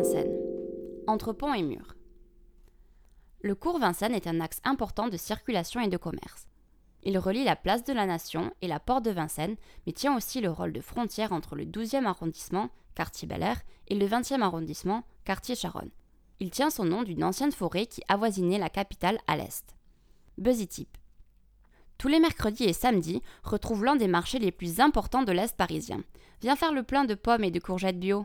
Vincennes, entre pont et mur. Le cours Vincennes est un axe important de circulation et de commerce. Il relie la place de la Nation et la porte de Vincennes, mais tient aussi le rôle de frontière entre le 12e arrondissement, quartier Bel Air, et le 20e arrondissement, quartier Charonne. Il tient son nom d'une ancienne forêt qui avoisinait la capitale à l'est. Buzzy Tip. Tous les mercredis et samedis, retrouve l'un des marchés les plus importants de l'Est parisien. Viens faire le plein de pommes et de courgettes bio.